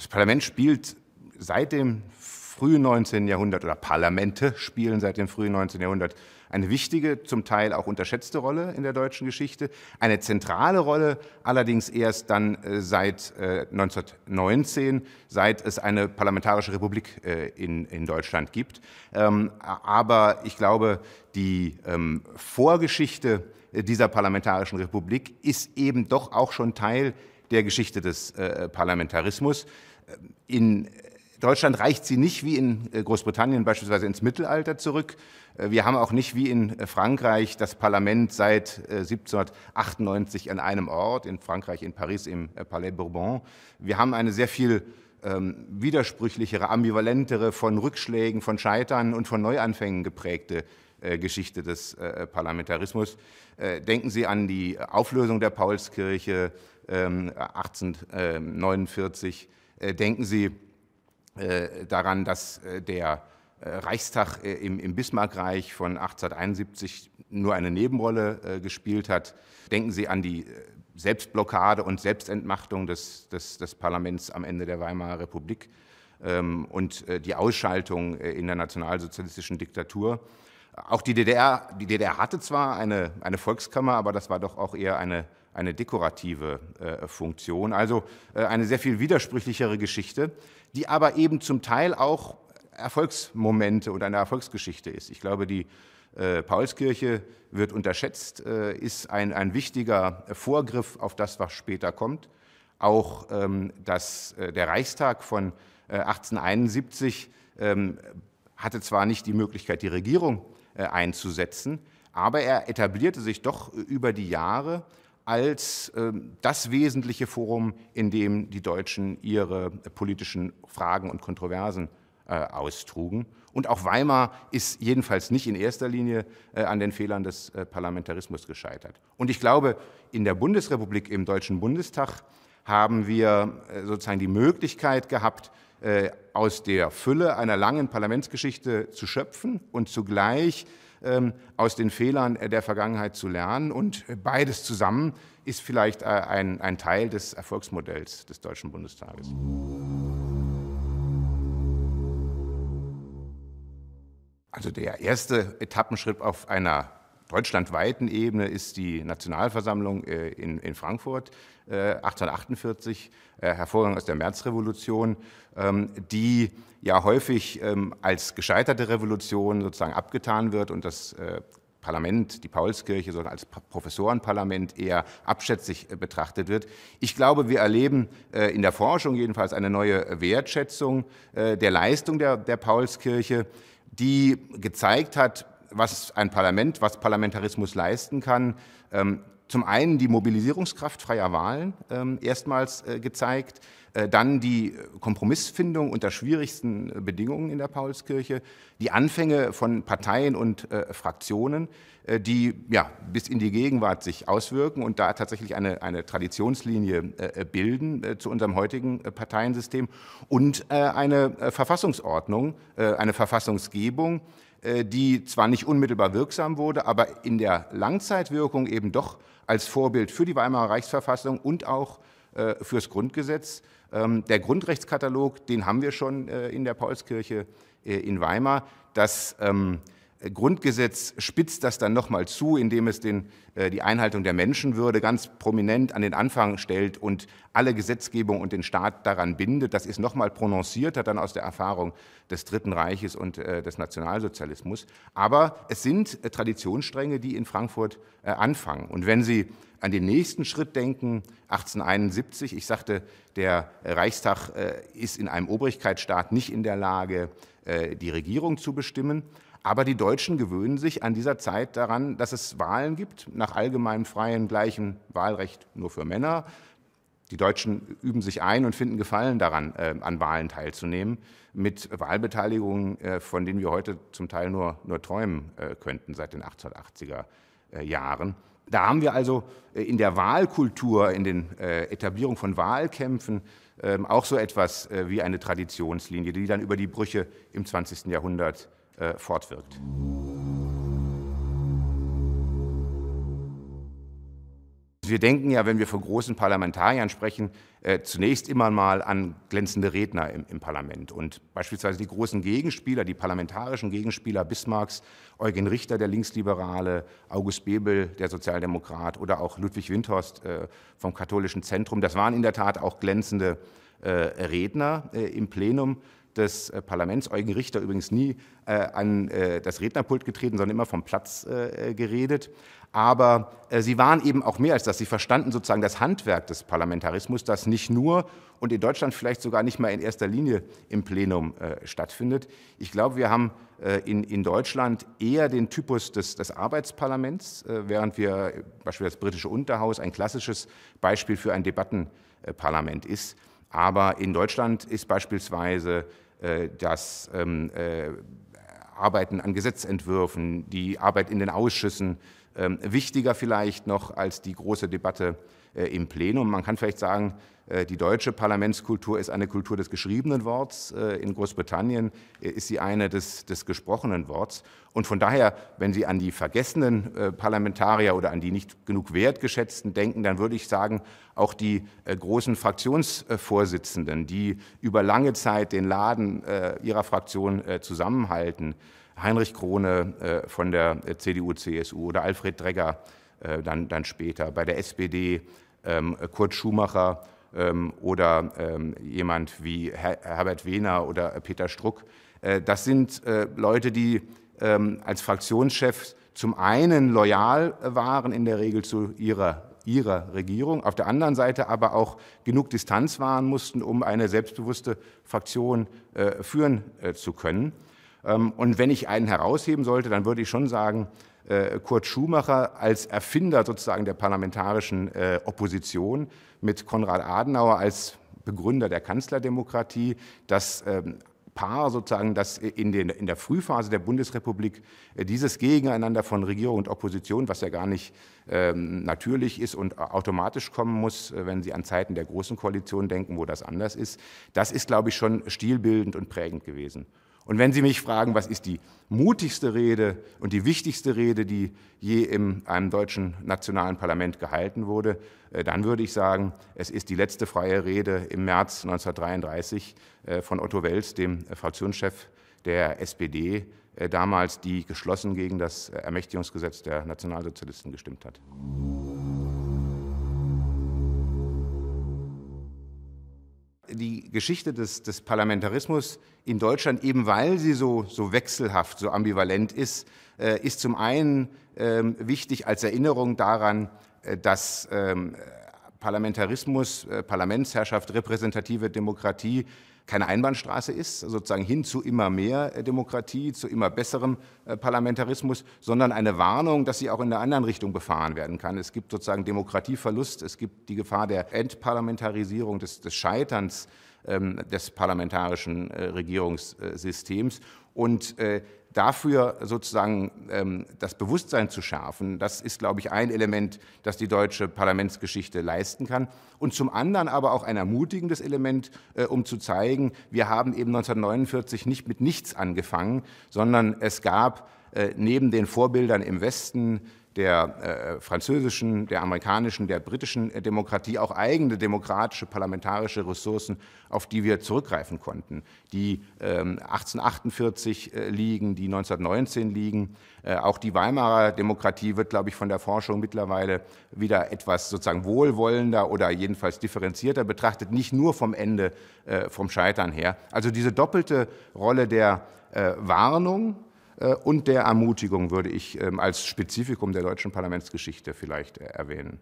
das Parlament spielt seit dem frühen 19. Jahrhundert oder Parlamente spielen seit dem frühen 19. Jahrhundert eine wichtige, zum Teil auch unterschätzte Rolle in der deutschen Geschichte, eine zentrale Rolle allerdings erst dann äh, seit 1919, äh, seit es eine parlamentarische Republik äh, in, in Deutschland gibt. Ähm, aber ich glaube, die ähm, Vorgeschichte dieser parlamentarischen Republik ist eben doch auch schon Teil der Geschichte des Parlamentarismus. In Deutschland reicht sie nicht wie in äh, Großbritannien beispielsweise ins Mittelalter zurück. Äh, wir haben auch nicht wie in äh, Frankreich das Parlament seit 1798 an einem Ort, in Frankreich, in Paris, im Palais Bourbon. Wir haben eine sehr viel ähm, widersprüchlichere, ambivalentere, von Rückschlägen, von Scheitern und von Neuanfängen geprägte äh, Geschichte des äh, Parlamentarismus. Äh, denken Sie an die Auflösung der Paulskirche 1849. Ähm, denken Sie äh, daran, dass äh, der äh, Reichstag im, Bismarckreich von 1871 nur eine Nebenrolle gespielt hat. Denken Sie an die Selbstblockade und Selbstentmachtung des, des, des Parlaments am Ende der Weimarer Republik ähm, und die Ausschaltung in der nationalsozialistischen Diktatur. Auch die DDR, die DDR hatte zwar eine, eine Volkskammer, aber das war doch auch eher eine, eine dekorative äh, Funktion. Also äh, eine sehr viel widersprüchlichere Geschichte, die aber eben zum Teil auch Erfolgsmomente und eine Erfolgsgeschichte ist. Ich glaube, die äh, Paulskirche wird unterschätzt, äh, ist ein, ein wichtiger Vorgriff auf das, was später kommt. Auch ähm, dass äh, der Reichstag von 1871 äh, ähm, hatte zwar nicht die Möglichkeit, die Regierung einzusetzen, aber er etablierte sich doch über die Jahre als ähm, das wesentliche Forum, in dem die Deutschen ihre politischen Fragen und Kontroversen äh, austrugen. Und auch Weimar ist jedenfalls nicht in erster Linie äh, an den Fehlern des äh, Parlamentarismus gescheitert. Und ich glaube, in der Bundesrepublik, im Deutschen Bundestag, haben wir sozusagen die Möglichkeit gehabt, aus der Fülle einer langen Parlamentsgeschichte zu schöpfen und zugleich aus den Fehlern der Vergangenheit zu lernen. Und beides zusammen ist vielleicht äh, ein, ein Teil des Erfolgsmodells des Deutschen Bundestages. Also der erste Etappenschritt auf einer deutschlandweiten Ebene ist die Nationalversammlung äh, in, in Frankfurt 1848, äh, hervorgegangen aus der Märzrevolution, ähm, die ja häufig ähm, als gescheiterte Revolution sozusagen abgetan wird und das äh, Parlament, die Paulskirche, sondern als Professorenparlament eher abschätzig betrachtet wird. Ich glaube, wir erleben in der Forschung jedenfalls eine neue Wertschätzung der Leistung der, der Paulskirche, die gezeigt hat, was ein Parlament, was Parlamentarismus leisten kann. Zum einen die Mobilisierungskraft freier Wahlen ähm, erstmals äh, gezeigt, äh, dann die Kompromissfindung unter schwierigsten äh, Bedingungen in der Paulskirche, die Anfänge von Parteien und Fraktionen, die ja, bis in die Gegenwart sich auswirken und da tatsächlich eine, eine Traditionslinie bilden zu unserem heutigen Parteiensystem und eine Verfassungsordnung, eine Verfassungsgebung, äh, die zwar nicht unmittelbar wirksam wurde, aber in der Langzeitwirkung eben doch als Vorbild für die Weimarer Reichsverfassung und auch äh, fürs Grundgesetz. Ähm, der Grundrechtskatalog, den haben wir schon äh, in der Paulskirche in Weimar. Das ähm, Grundgesetz spitzt das dann nochmal zu, indem es den, äh, die Einhaltung der Menschenwürde ganz prominent an den Anfang stellt und alle Gesetzgebung und den Staat daran bindet. Das ist nochmal prononcierter dann aus der Erfahrung des Dritten Reiches und äh, des Nationalsozialismus. Aber es sind äh, Traditionsstränge, die in Frankfurt äh, anfangen. Und wenn Sie an den nächsten Schritt denken, 1871, ich sagte, der Reichstag äh, ist in einem Obrigkeitsstaat nicht in der Lage, äh, die Regierung zu bestimmen. Aber die Deutschen gewöhnen sich an dieser Zeit daran, dass es Wahlen gibt, nach allgemeinem freien, gleichem Wahlrecht nur für Männer. Die Deutschen üben sich ein und finden Gefallen daran, äh, an Wahlen teilzunehmen, mit Wahlbeteiligungen, äh, von denen wir heute zum Teil nur, nur träumen äh, könnten seit den 1880er äh, Jahren. Da haben wir also äh, in der Wahlkultur, in den äh, Etablierung von Wahlkämpfen ähm, auch so etwas wie eine Traditionslinie, die dann über die Brüche im 20. Jahrhundert äh, fortwirkt. Wir denken ja, wenn wir von großen Parlamentariern sprechen, äh, zunächst immer mal an glänzende Redner im, im, Parlament. Und beispielsweise die großen Gegenspieler, die parlamentarischen Gegenspieler Bismarcks, Eugen Richter, der Linksliberale, August Bebel, der Sozialdemokrat oder auch Ludwig Windhorst äh, vom Katholischen Zentrum, das waren in der Tat auch glänzende äh, Redner äh, im Plenum des äh, Parlaments. Eugen Richter übrigens nie äh, an äh, das Rednerpult getreten, sondern immer vom Platz äh, geredet. Aber äh, sie waren eben auch mehr als das. Sie verstanden sozusagen das Handwerk des Parlamentarismus, das nicht nur und in Deutschland vielleicht sogar nicht mal in erster Linie im Plenum äh, stattfindet. Ich glaube, wir haben äh, in, in Deutschland eher den Typus des, des Arbeitsparlaments, äh, während wir beispielsweise das britische Unterhaus ein klassisches Beispiel für ein Debattenparlament ist. Aber in Deutschland ist beispielsweise äh, das ähm, äh, Arbeiten an Gesetzentwürfen, die Arbeit in den Ausschüssen, ähm, wichtiger vielleicht noch als die große Debatte im Plenum. Man kann vielleicht sagen, äh, die deutsche Parlamentskultur ist eine Kultur des geschriebenen Worts. Äh, in Großbritannien ist sie eine des, des gesprochenen Worts. Und von daher, wenn Sie an die vergessenen Parlamentarier oder an die nicht genug wertgeschätzten denken, dann würde ich sagen, auch die großen Fraktionsvorsitzenden, die über lange Zeit den Laden ihrer Fraktion zusammenhalten, Heinrich Krone äh, von der CDU-CSU oder Alfred Dregger äh, dann, dann später, bei der SPD ähm, Kurt Schumacher ähm, oder ähm, jemand wie Herbert Wehner oder Peter Struck. Äh, das sind Leute, die als Fraktionschef zum einen loyal waren in der Regel zu ihrer ihrer Regierung, auf der anderen Seite aber auch genug Distanz wahren mussten, um eine selbstbewusste Fraktion äh, führen äh, zu können. Ähm, und wenn ich einen herausheben sollte, dann würde ich schon sagen, äh, Kurt Schumacher als Erfinder sozusagen der parlamentarischen äh, Opposition mit Konrad Adenauer als Begründer der Kanzlerdemokratie, das ähm, Paar sozusagen, das in, den, in der Frühphase der Bundesrepublik äh, dieses Gegeneinander von Regierung und Opposition, was ja gar nicht ähm, natürlich ist und automatisch kommen muss, wenn Sie an Zeiten der Großen Koalition denken, wo das anders ist, das ist, glaube ich, schon stilbildend und prägend gewesen. Und wenn Sie mich fragen, was ist die mutigste Rede und die wichtigste Rede, die je in einem deutschen nationalen Parlament gehalten wurde, äh, dann würde ich sagen, es ist die letzte freie Rede im März 1933 äh, von Otto Wels, dem äh, Fraktionschef der SPD, damals, die geschlossen gegen das Ermächtigungsgesetz der Nationalsozialisten gestimmt hat. Die Geschichte des, des, Parlamentarismus in Deutschland, eben weil sie so, so wechselhaft, so ambivalent ist, äh, ist zum einen ähm, wichtig als Erinnerung daran, äh, dass ähm, Parlamentarismus, äh, Parlamentsherrschaft, repräsentative Demokratie keine Einbahnstraße ist, sozusagen hin zu immer mehr äh, Demokratie, zu immer besserem äh, Parlamentarismus, sondern eine Warnung, dass sie auch in der anderen Richtung befahren werden kann. Es gibt sozusagen Demokratieverlust, es gibt die Gefahr der Entparlamentarisierung, des, des Scheiterns ähm, des parlamentarischen äh, Regierungssystems. Und dafür sozusagen ähm, das Bewusstsein zu schärfen, das ist, glaube ich, ein Element, das die deutsche Parlamentsgeschichte leisten kann. Und zum anderen aber auch ein ermutigendes Element, äh, um zu zeigen, wir haben eben 1949 nicht mit nichts angefangen, sondern es gab äh, neben den Vorbildern im Westen der äh, französischen, der amerikanischen, der britischen äh, Demokratie auch eigene demokratische parlamentarische Ressourcen, auf die wir zurückgreifen konnten, die ähm, 1848 äh, liegen, die 1919 liegen. Äh, auch die Weimarer Demokratie wird, glaube ich, von der Forschung mittlerweile wieder etwas sozusagen wohlwollender oder jedenfalls differenzierter betrachtet, nicht nur vom Ende, äh, vom Scheitern her. Also diese doppelte Rolle der äh, Warnung, äh, und der Ermutigung würde ich ähm, als Spezifikum der deutschen Parlamentsgeschichte vielleicht äh, erwähnen.